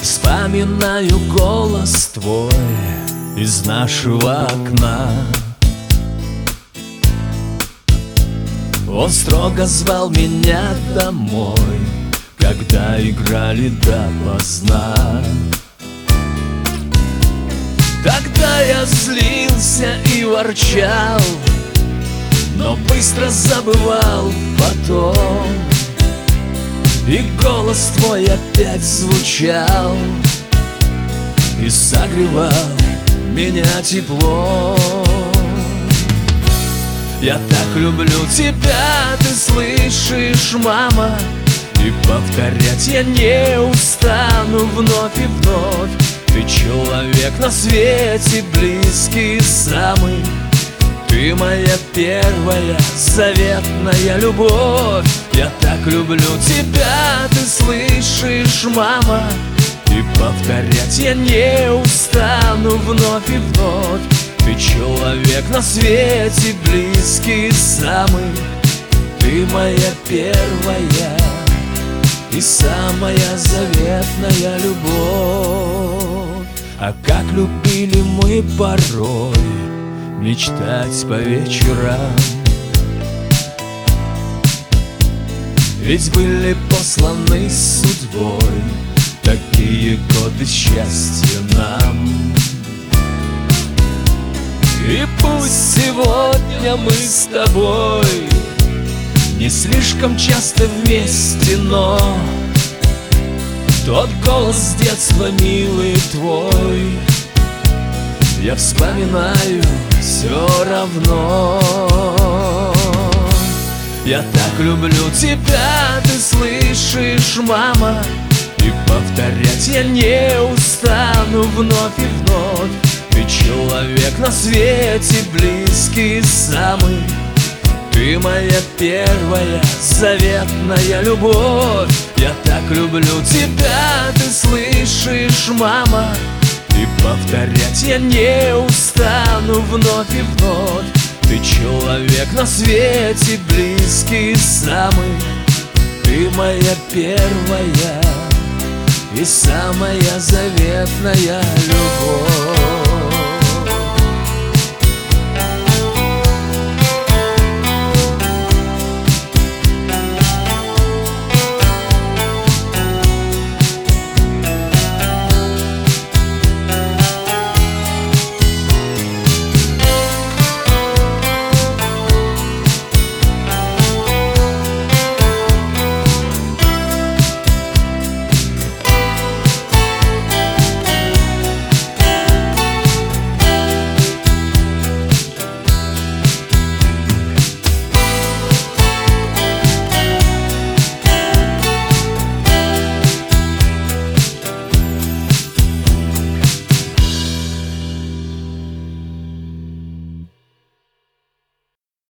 вспоминаю голос твой из нашего окна. Он строго звал меня домой, когда играли допоздна. Тогда я злился и ворчал, но быстро забывал потом И голос твой опять звучал И согревал меня теплом. Я так люблю тебя, ты слышишь, мама? И повторять я не устану вновь и вновь. Ты человек на свете близкий самый ты моя первая заветная любовь. Я так люблю тебя, ты слышишь, мама? И повторять я не устану вновь и вновь. Ты человек на свете близкий самый. Ты моя первая и самая заветная любовь. А как любили мы порой мечтать по вечерам. Ведь были посланы судьбой Такие годы счастья нам. И пусть сегодня мы с тобой Не слишком часто вместе, но Тот голос детства милый твой Я вспоминаю все равно. Я так люблю тебя, ты слышишь, мама? И повторять я не устану вновь и вновь. Ты человек на свете близкий самый. Ты моя первая заветная любовь. Я так люблю тебя, ты слышишь, мама и повторять я не устану вновь и вновь. Ты человек на свете близкий самый. Ты моя первая и самая заветная любовь